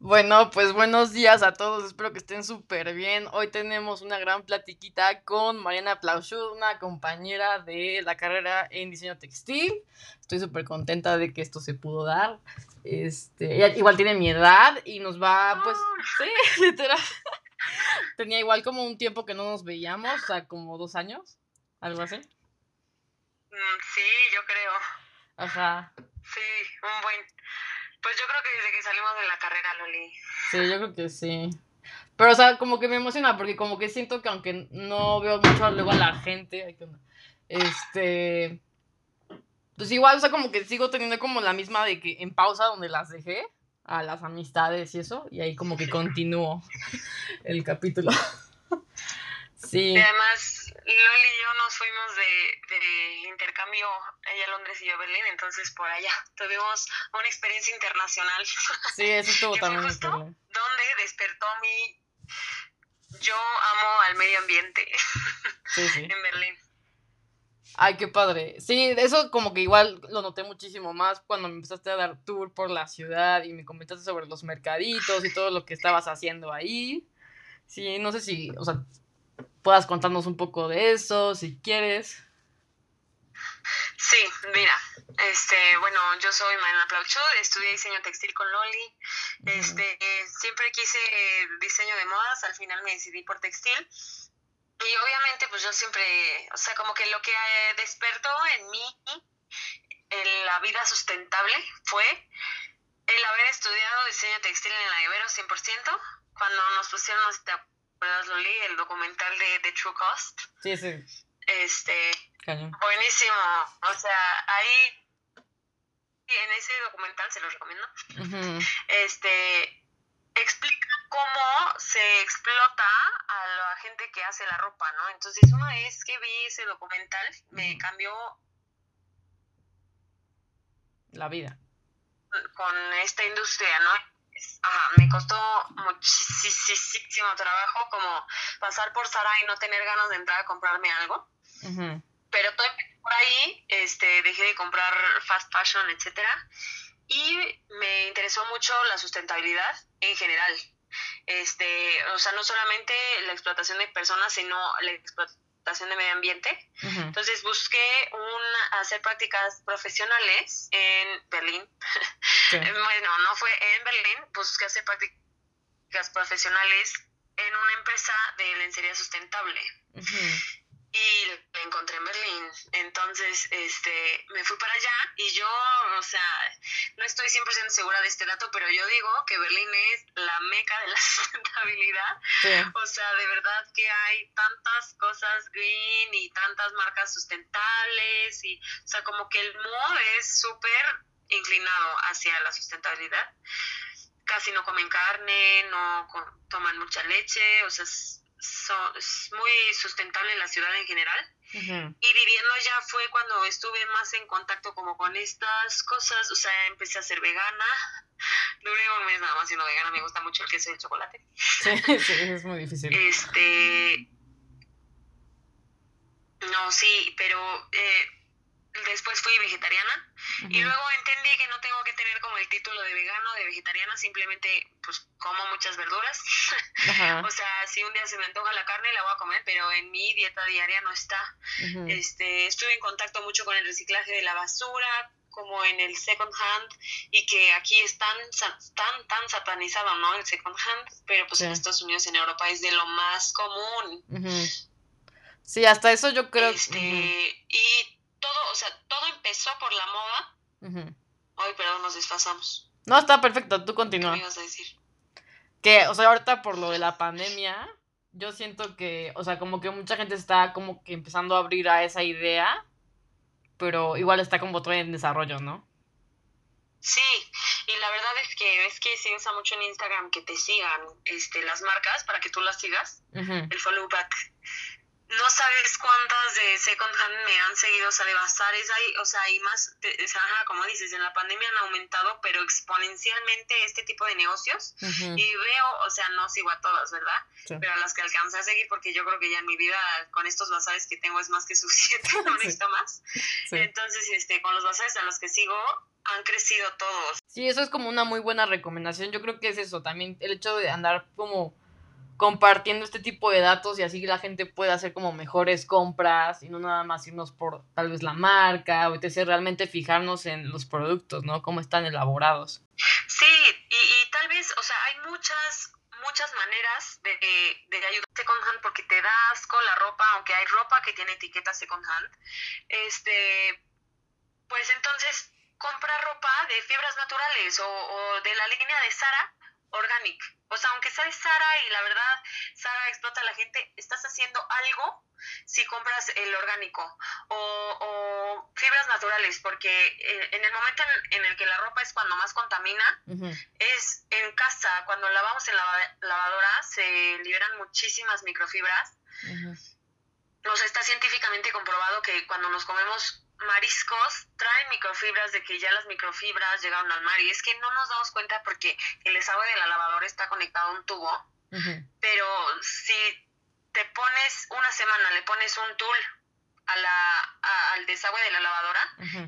Bueno, pues buenos días a todos, espero que estén súper bien. Hoy tenemos una gran platiquita con Mariana Plauchud, una compañera de la carrera en diseño textil. Estoy súper contenta de que esto se pudo dar. Este, ella igual tiene mi edad y nos va, pues, sí, literal. Tenía igual como un tiempo que no nos veíamos, o sea, como dos años, algo así. Mm, sí, yo creo. Ajá. Sí, un buen. Pues yo creo que desde que salimos de la carrera, Loli. Sí, yo creo que sí. Pero, o sea, como que me emociona porque como que siento que aunque no veo mucho luego a la gente, este, pues igual, o sea, como que sigo teniendo como la misma de que en pausa donde las dejé, a las amistades y eso, y ahí como que continúo el capítulo. sí. Y además, Loli y yo nos fuimos de, de, intercambio, ella a Londres y yo a Berlín, entonces por allá tuvimos una experiencia internacional. Sí, eso estuvo también. Justo donde despertó mi yo amo al medio ambiente sí, sí. en Berlín. Ay, qué padre. Sí, eso como que igual lo noté muchísimo más cuando me empezaste a dar tour por la ciudad y me comentaste sobre los mercaditos y todo lo que estabas haciendo ahí. Sí, no sé si, o sea, puedas contarnos un poco de eso, si quieres. Sí, mira, este, bueno, yo soy Mariana Plauchud, estudié diseño textil con Loli, este, siempre quise eh, diseño de modas, al final me decidí por textil, y obviamente pues yo siempre, o sea, como que lo que eh, despertó en mí en la vida sustentable fue el haber estudiado diseño textil en la Ibero 100%, cuando nos pusieron lo leí, el documental de, The True Cost. Sí, sí. Este, buenísimo. O sea, ahí, en ese documental, se lo recomiendo, este, explica cómo se explota a la gente que hace la ropa, ¿no? Entonces, una vez que vi ese documental, me cambió la vida con esta industria, ¿no? Ajá, me costó muchísimo trabajo como pasar por Sara y no tener ganas de entrar a comprarme algo. Pero todo por ahí, este, dejé de comprar fast fashion, etcétera, y me interesó mucho la sustentabilidad en general. Este, o sea, no solamente la explotación de personas, sino la explotación de medio ambiente. Entonces busqué un, hacer prácticas profesionales en Berlín. bueno, no fue en Berlín, busqué hacer prácticas profesionales en una empresa de lencería sustentable y la encontré en Berlín. Entonces, este, me fui para allá y yo, o sea, no estoy 100% segura de este dato, pero yo digo que Berlín es la meca de la sustentabilidad. O sea, de verdad que hay tantas cosas green y tantas marcas sustentables y, o sea, como que el modo es súper inclinado hacia la sustentabilidad. Casi no comen carne, no toman mucha leche, o sea, es, es muy sustentable en la ciudad en general. Y viviendo allá fue cuando estuve más en contacto como con estas cosas, o sea, empecé a ser vegana. Duré un mes nada más siendo vegana, me gusta mucho el queso y el chocolate. Sí, sí, es muy difícil. Este... No, sí, pero eh, después fui vegetariana y luego entendí que no tengo que tener como el título de vegano, de vegetariana, simplemente pues como muchas verduras. o sea, si un día se me antoja la carne la voy a comer, pero en mi dieta diaria no está. Este, estuve en contacto mucho con el reciclaje de la basura, como en el second hand y que aquí es tan, tan, tan satanizado, ¿no? El second hand, pero pues en Estados Unidos, en Europa es de lo más común. Sí, hasta eso yo creo. Este, Y empezó por la moda. Ay, perdón, nos desfasamos. No, está perfecto, tú continúa. ¿Qué ibas a decir? Que, o sea, ahorita por lo de la pandemia, yo siento que, o sea, como que mucha gente está como que empezando a abrir a esa idea, pero igual está como todo en desarrollo, ¿no? Sí, y la verdad es que es que se usa mucho en Instagram que te sigan este, las marcas para que tú las sigas, el follow back no sabes cuántas de second hand me han seguido, o sea, de bazares hay, o sea, hay más, como dices, en la pandemia han aumentado, pero exponencialmente este tipo de negocios. Y veo, o sea, no sigo a todas, ¿verdad? Pero a las que alcancé a seguir, porque yo creo que ya en mi vida con estos bazares que tengo es más que suficiente, no necesito más. Entonces, este, con los bazares a los que sigo, han crecido todos. Sí, eso es como una muy buena recomendación. Yo creo que es eso, también el hecho de andar como compartiendo este tipo de datos y así la gente puede hacer como mejores compras y no nada más irnos por tal vez la marca o etc. Realmente fijarnos en los productos, ¿no? Cómo están elaborados. Sí, y, tal vez, o sea, hay muchas muchas maneras de, de, ayudar second hand porque te da asco la ropa, aunque hay ropa que tiene etiqueta second hand. Este, pues entonces compra ropa de fibras naturales o, o de la línea de Sara Organic o sea, aunque sea Sara y la verdad Sara explota a la gente, estás haciendo algo si compras el orgánico o, fibras naturales, porque eh, en el momento en, el que la ropa es cuando más contamina, es en casa, cuando lavamos en la lavadora se liberan muchísimas microfibras. O sea, está científicamente comprobado que cuando nos comemos mariscos traen microfibras de que ya las microfibras llegaron al mar y es que no nos damos cuenta porque el desagüe de la lavadora está conectado a un tubo, pero si te pones una semana, le pones un tool a la, al desagüe de la lavadora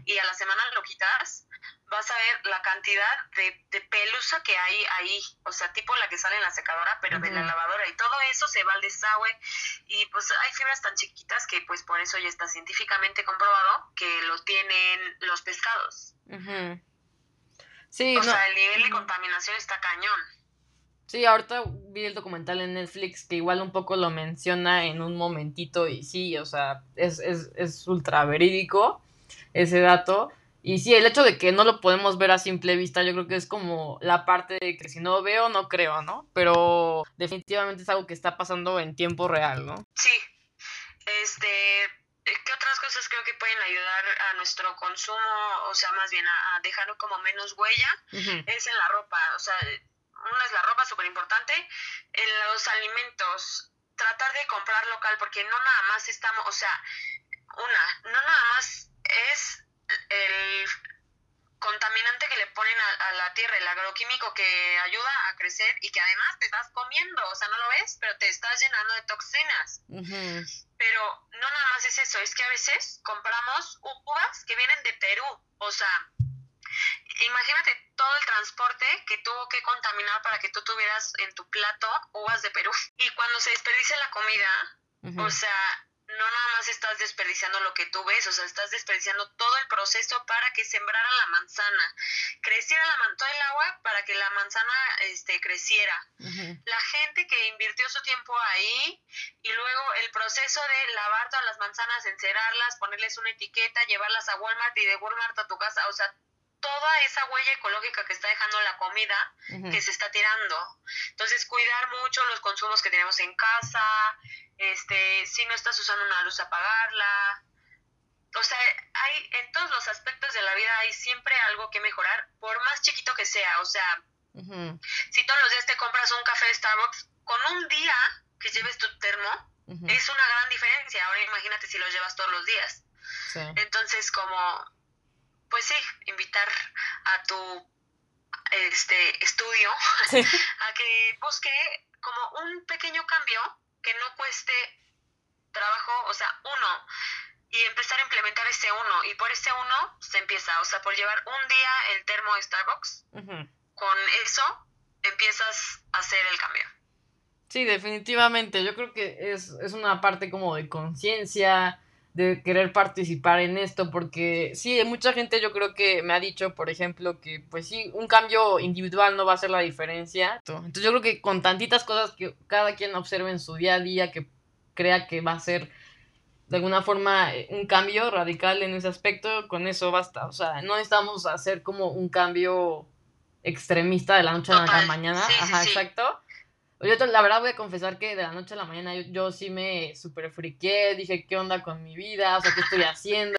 y a la semana lo quitas, vas a ver la cantidad de, de, pelusa que hay ahí, o sea, tipo la que sale en la secadora, pero de la lavadora, y todo eso se va al desagüe, y pues hay fibras tan chiquitas que pues por eso ya está científicamente comprobado que lo tienen los pescados. Sí, o sea, el nivel de contaminación está cañón. Sí, ahorita vi el documental en Netflix que igual un poco lo menciona en un momentito y sí, o sea, es, es, es ultra verídico ese dato. Y sí, el hecho de que no lo podemos ver a simple vista, yo creo que es como la parte de que si no veo, no creo, ¿no? Pero definitivamente es algo que está pasando en tiempo real, ¿no? Sí. Este, ¿qué otras cosas creo que pueden ayudar a nuestro consumo, o sea, más bien a, dejarlo como menos huella? Es en la ropa, o sea, una es la ropa, súper importante. En los alimentos, tratar de comprar local, porque no nada más estamos, o sea, una, no nada más es el contaminante que le ponen a, la tierra, el agroquímico que ayuda a crecer y que además te estás comiendo, o sea, no lo ves, pero te estás llenando de toxinas. Pero no nada más es eso, es que a veces compramos uvas que vienen de Perú, o sea, imagínate todo el transporte que tuvo que contaminar para que tú tuvieras en tu plato uvas de Perú. Y cuando se desperdicia la comida, o sea, no nada más estás desperdiciando lo que tú ves, o sea, estás desperdiciando todo el proceso para que sembrara la manzana, creciera la todo el agua para que la manzana este, creciera. La gente que invirtió su tiempo ahí y luego el proceso de lavar todas las manzanas, encerarlas, ponerles una etiqueta, llevarlas a Walmart y de Walmart a tu casa, o sea, toda esa huella ecológica que está dejando la comida que se está tirando. Entonces, cuidar mucho los consumos que tenemos en casa, este, si no estás usando una luz, apagarla. O sea, hay en todos los aspectos de la vida hay siempre algo que mejorar, por más chiquito que sea. O sea, si todos los días te compras un café de Starbucks, con un día que lleves tu termo, es una gran diferencia. Ahora imagínate si lo llevas todos los días. Entonces, como pues sí, invitar a tu este estudio a que busque como un pequeño cambio que no cueste trabajo, o sea, uno, y empezar a implementar ese uno, y por ese uno se empieza, o sea, por llevar un día el termo de Starbucks, con eso empiezas a hacer el cambio. Sí, definitivamente, yo creo que es, es una parte como de conciencia, de querer participar en esto, porque sí, mucha gente yo creo que me ha dicho, por ejemplo, que pues sí, un cambio individual no va a hacer la diferencia. Entonces yo creo que con tantitas cosas que cada quien observe en su día a día, que crea que va a ser de alguna forma eh, un cambio radical en ese aspecto, con eso basta. O sea, no necesitamos hacer como un cambio extremista de la noche a la mañana. Ajá, exacto. Yo la verdad voy a confesar que de la noche a la mañana yo, sí me super friqué, dije qué onda con mi vida, o sea, qué estoy haciendo,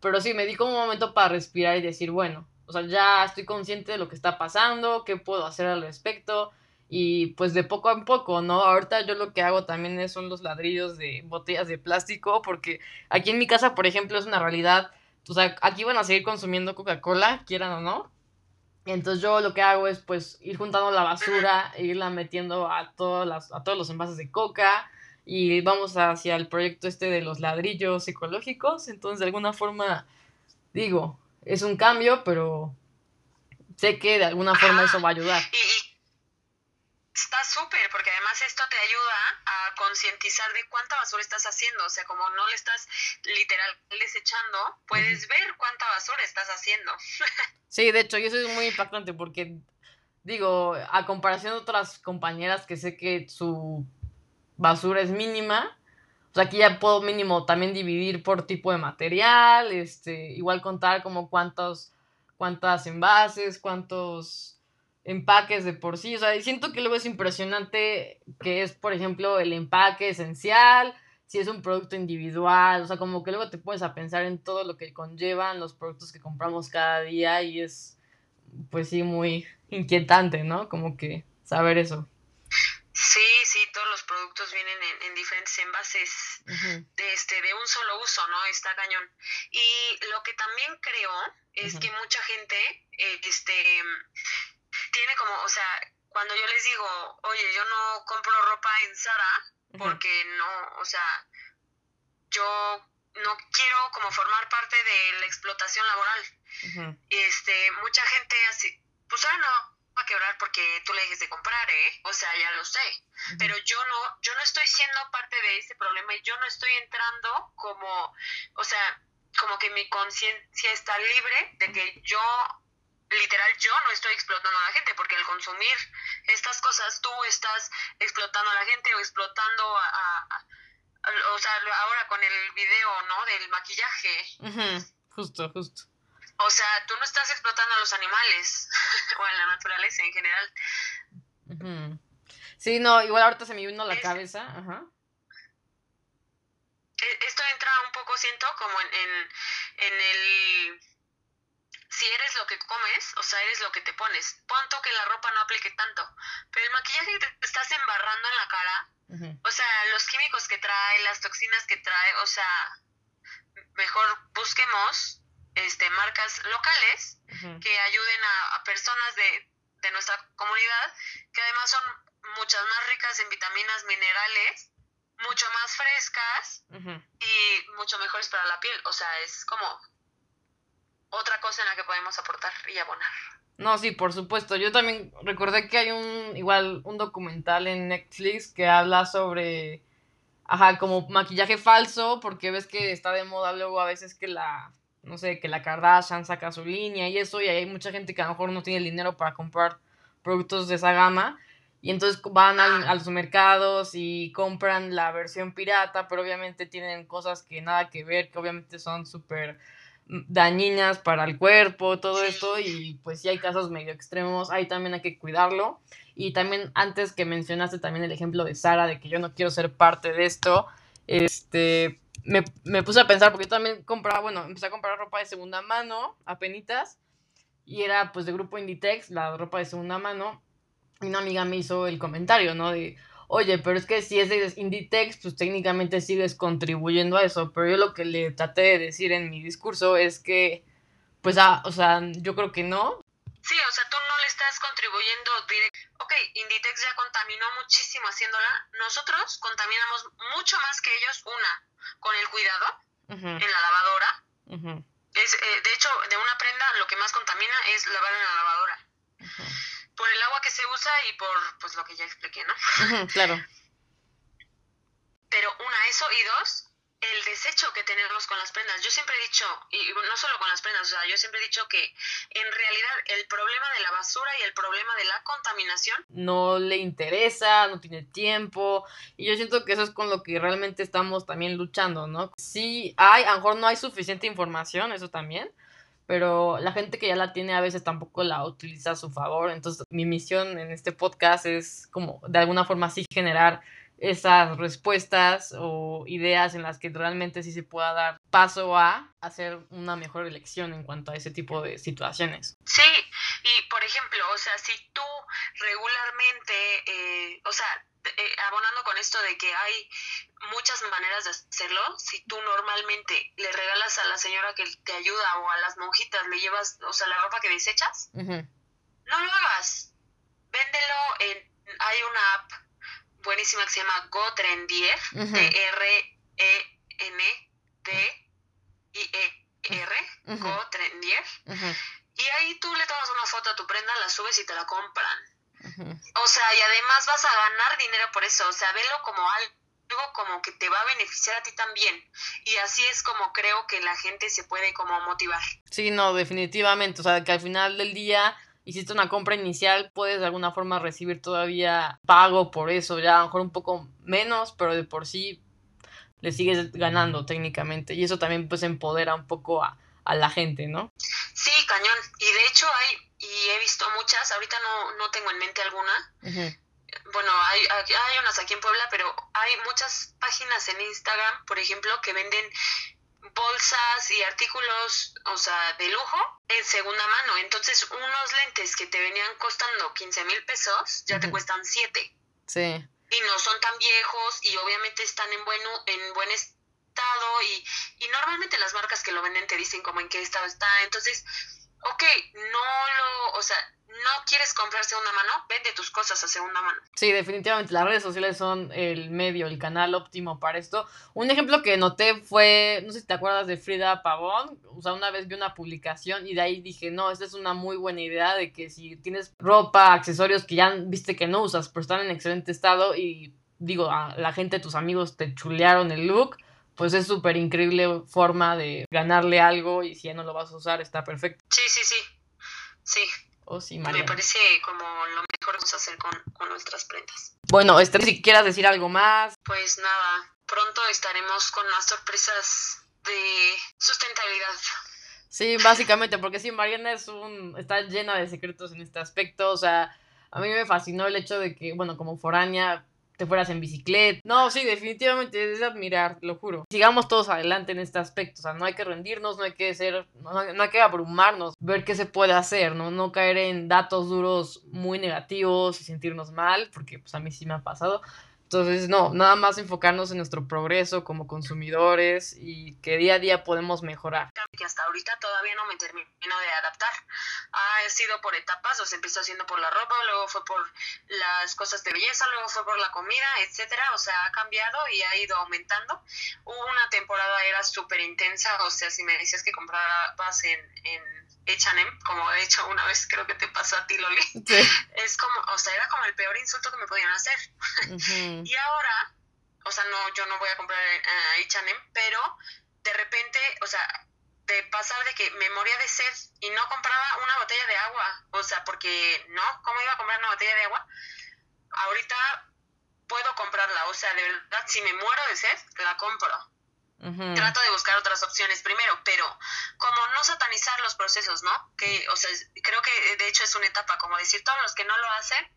pero sí me di como un momento para respirar y decir, bueno, o sea, ya estoy consciente de lo que está pasando, qué puedo hacer al respecto. Y pues de poco a poco, ¿no? Ahorita yo lo que hago también son los ladrillos de botellas de plástico porque aquí en mi casa, por ejemplo, es una realidad, o sea, aquí van a seguir consumiendo Coca-Cola, quieran o no, entonces yo lo que hago es pues ir juntando la basura e irla metiendo a, todas las, a todos los envases de coca y vamos hacia el proyecto este de los ladrillos ecológicos. Entonces de alguna forma digo, es un cambio, pero sé que de alguna forma eso va a ayudar. Está súper, porque además esto te ayuda a concientizar de cuánta basura estás haciendo. O sea, como no le estás literal desechando, puedes ver cuánta basura estás haciendo. sí, de hecho, y eso es muy impactante porque, digo, a comparación de otras compañeras que sé que su basura es mínima, o sea, aquí ya puedo mínimo también dividir por tipo de material, este, igual contar como cuántos, cuántas envases, cuántos empaques de por sí. O sea, siento que luego es impresionante que es, por ejemplo, el empaque esencial, si es un producto individual, o sea, como que luego te puedes a pensar en todo lo que conllevan los productos que compramos cada día y es, pues sí, muy inquietante, ¿no? Como que saber eso. Sí, sí, todos los productos vienen en, diferentes envases de, este, de un solo uso, ¿no? Está cañón. Y lo que también creo es que mucha gente, eh, este, tiene como, o sea, cuando yo les digo, oye, yo no compro ropa en Zara porque no, o sea, yo no quiero como formar parte de la explotación laboral. Este, mucha gente así, pues ahora no va a quebrar porque tú le dejes de comprar, ¿eh? O sea, ya lo sé. Pero yo no, yo no estoy siendo parte de ese problema y yo no estoy entrando como, o sea, como que mi conciencia está libre de que yo literal yo no estoy explotando a la gente, porque al consumir estas cosas tú estás explotando a la gente o explotando a, o sea, ahora con el video, ¿no? Del maquillaje. Justo, justo. O sea, tú no estás explotando a los animales o a la naturaleza en general. Sí, no, igual ahorita se me vino a la cabeza. Ajá. E, esto entra un poco, siento, como en, en, en el si eres lo que comes, o sea, eres lo que te pones. Punto que la ropa no aplique tanto. Pero el maquillaje que te estás embarrando en la cara, o sea, los químicos que trae, las toxinas que trae, o sea, mejor busquemos este, marcas locales que ayuden a, personas de, de nuestra comunidad, que además son muchas más ricas en vitaminas, minerales, mucho más frescas y mucho mejores para la piel. O sea, es como otra cosa en la que podemos aportar y abonar. No, sí, por supuesto. Yo también recordé que hay un, igual, un documental en Netflix que habla sobre, ajá, como maquillaje falso, porque ves que está de moda luego a veces que la, no sé, que la Kardashian saca su línea y eso, y hay mucha gente que a lo mejor no tiene el dinero para comprar productos de esa gama. Y entonces van a los mercados y compran la versión pirata, pero obviamente tienen cosas que nada que ver, que obviamente son súper dañinas para el cuerpo, todo esto, y pues si hay casos medio extremos, ahí también hay que cuidarlo. Y también antes que mencionaste también el ejemplo de Sara, de que yo no quiero ser parte de esto, este, me, me puse a pensar, porque yo también compraba, bueno, empecé a comprar ropa de segunda mano, apenitas, y era pues de grupo Inditex, la ropa de segunda mano, y una amiga me hizo el comentario, ¿no? De, oye, pero es que si es de Inditex, pues técnicamente sigues contribuyendo a eso. Pero yo lo que le traté de decir en mi discurso es que, pues, ah, o sea, yo creo que no. Sí, o sea, tú no le estás contribuyendo directo. Ok, Inditex ya contaminó muchísimo haciéndola. Nosotros contaminamos mucho más que ellos, una, con el cuidado en la lavadora. es, eh, de hecho, de una prenda lo que más contamina es lavar en la lavadora por el agua que se usa y por pues lo que ya expliqué, ¿no? claro. Pero una, eso y dos, el desecho que tenemos con las prendas. Yo siempre he dicho, y no solo con las prendas, o sea, yo siempre he dicho que en realidad el problema de la basura y el problema de la contaminación no le interesa, no tiene tiempo, y yo siento que eso es con lo que realmente estamos también luchando, ¿no? Sí hay, a lo mejor no hay suficiente información, eso también, pero la gente que ya la tiene a veces tampoco la utiliza a su favor. Entonces, mi misión en este podcast es como de alguna forma así generar esas respuestas o ideas en las que realmente sí se pueda dar paso a hacer una mejor elección en cuanto a ese tipo de situaciones. Sí, y por ejemplo, o sea, si tú regularmente, eh, o sea, eh, abonando con esto de que hay muchas maneras de hacerlo, si tú normalmente le regalas a la señora que te ayuda o a las monjitas le llevas, o sea, la ropa que desechas, no lo hagas. Véndelo en, hay una app buenísima que se llama GoTrendier, T-R-E-N-D-I-E-R, GoTrendier. Y ahí tú le tomas una foto a tu prenda, la subes y te la compran. O sea, y además vas a ganar dinero por eso. O sea, velo como algo como que te va a beneficiar a ti también. Y así es como creo que la gente se puede como motivar. Sí, no, definitivamente. O sea, que al final del día hiciste una compra inicial, puedes de alguna forma recibir todavía pago por eso, ya a lo mejor un poco menos, pero de por sí le sigues ganando técnicamente. Y eso también pues empodera un poco a, a la gente, ¿no? Sí, cañón. Y de hecho hay, y he visto muchas, ahorita no, no tengo en mente alguna. Bueno, hay, hay unas aquí en Puebla, pero hay muchas páginas en Instagram, por ejemplo, que venden bolsas y artículos, o sea, de lujo en segunda mano. Entonces, unos lentes que te venían costando 15 mil pesos, ya te cuestan 7. Sí. Y no son tan viejos y obviamente están en, bueno, en buen estado y, y normalmente las marcas que lo venden te dicen como en qué estado está. Entonces, ok, no lo, o sea, no quieres comprar segunda mano, vende tus cosas a segunda mano. Sí, definitivamente las redes sociales son el medio, el canal óptimo para esto. Un ejemplo que noté fue, no sé si te acuerdas de Frida Pavón, o sea, una vez vi una publicación y de ahí dije, no, esta es una muy buena idea de que si tienes ropa, accesorios que ya viste que no usas, pero están en excelente estado y digo, a la gente, tus amigos te chulearon el look, pues es súper increíble forma de ganarle algo y si ya no lo vas a usar está perfecto. Sí, sí, sí. Sí. Oh, sí, Me parece como lo mejor que vamos a hacer con, con nuestras prendas. Bueno, este, si quieras decir algo más. Pues nada, pronto estaremos con más sorpresas de sustentabilidad. Sí, básicamente, porque sí, Mariana es un, está llena de secretos en este aspecto, o sea, a mí me fascinó el hecho de que, bueno, como foránea, te fueras en bicicleta. No, sí, definitivamente es de admirar, lo juro. Sigamos todos adelante en este aspecto, o sea, no hay que rendirnos, no hay que ser, no, hay que abrumarnos, ver qué se puede hacer, ¿no? No caer en datos duros muy negativos y sentirnos mal, porque pues a mí sí me ha pasado. Entonces, no, nada más enfocarnos en nuestro progreso como consumidores y que día a día podemos mejorar. Que hasta ahorita todavía no me termino de adaptar. Ha sido por etapas, o se empezó haciendo por la ropa, luego fue por las cosas de belleza, luego fue por la comida, etcétera. O sea, ha cambiado y ha ido aumentando. Hubo una temporada, era súper intensa, o sea, si me decías que comprabas en, en H&M, como de hecho una vez creo que te pasó a ti, Loli. Es como, o sea, era como el peor insulto que me podían hacer. y ahora, o sea, no, yo no voy a comprar H&M, pero de repente, o sea, de pasar de que me moría de sed y no compraba una botella de agua, o sea, porque no, ¿cómo iba a comprar una botella de agua? Ahorita puedo comprarla, o sea, de verdad, si me muero de sed, la compro. Trato de buscar otras opciones primero, pero como no satanizar los procesos, ¿no? Que, o sea, creo que de hecho es una etapa, como decir todos los que no lo hacen,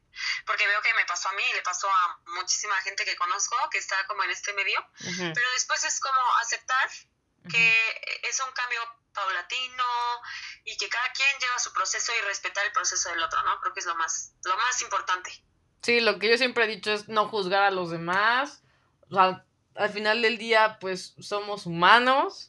porque veo que me pasó a mí y le pasó a muchísima gente que conozco que está como en este medio, pero después es como aceptar que es un cambio paulatino y que cada quien lleva su proceso y respetar el proceso del otro, ¿no? Creo que es lo más, lo más importante. Sí, lo que yo siempre he dicho es no juzgar a los demás. O sea, al final del día, pues somos humanos.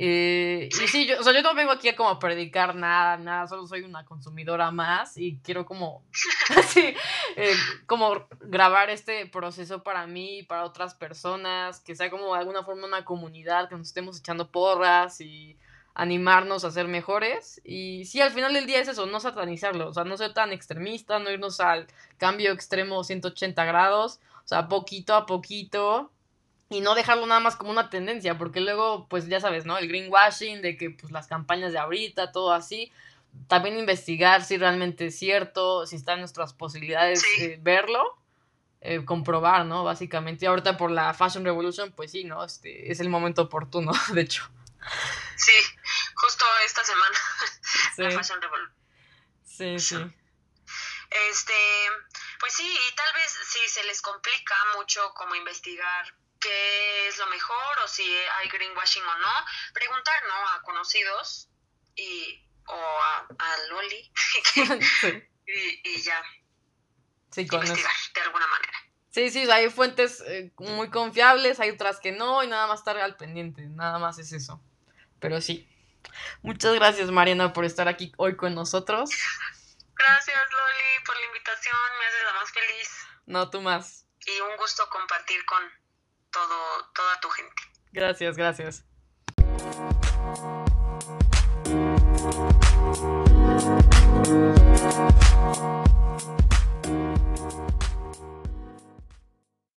Eh, y sí, yo, o sea, yo no vengo aquí a como predicar nada, nada, solo soy una consumidora más y quiero como, así, eh, como grabar este proceso para mí y para otras personas, que sea como de alguna forma una comunidad, que nos estemos echando porras y animarnos a ser mejores. Y sí, al final del día es eso, no satanizarlo, o sea, no ser tan extremista, no irnos al cambio extremo 180 grados, o sea, poquito a poquito y no dejarlo nada más como una tendencia, porque luego, pues ya sabes, ¿no? El greenwashing, de que pues las campañas de ahorita, todo así, también investigar si realmente es cierto, si están nuestras posibilidades de verlo, eh, comprobar, ¿no? Básicamente, y ahorita por la Fashion Revolution, pues sí, ¿no? Este, es el momento oportuno, de hecho. Sí, justo esta semana, la Fashion Revolution. Sí, sí. Este, pues sí, y tal vez si se les complica mucho como investigar qué es lo mejor o si hay greenwashing o no, preguntar, ¿no? A conocidos y, o a, a Loli y, ya. Sí, investigar de alguna manera. Sí, sí, hay fuentes eh, muy confiables, hay otras que no, y nada más estar al pendiente, nada más es eso. Pero sí. Muchas gracias, Mariana, por estar aquí hoy con nosotros. Gracias, Loli, por la invitación, me haces la más feliz. No, tú más. Y un gusto compartir con todo, toda tu gente. Gracias, gracias.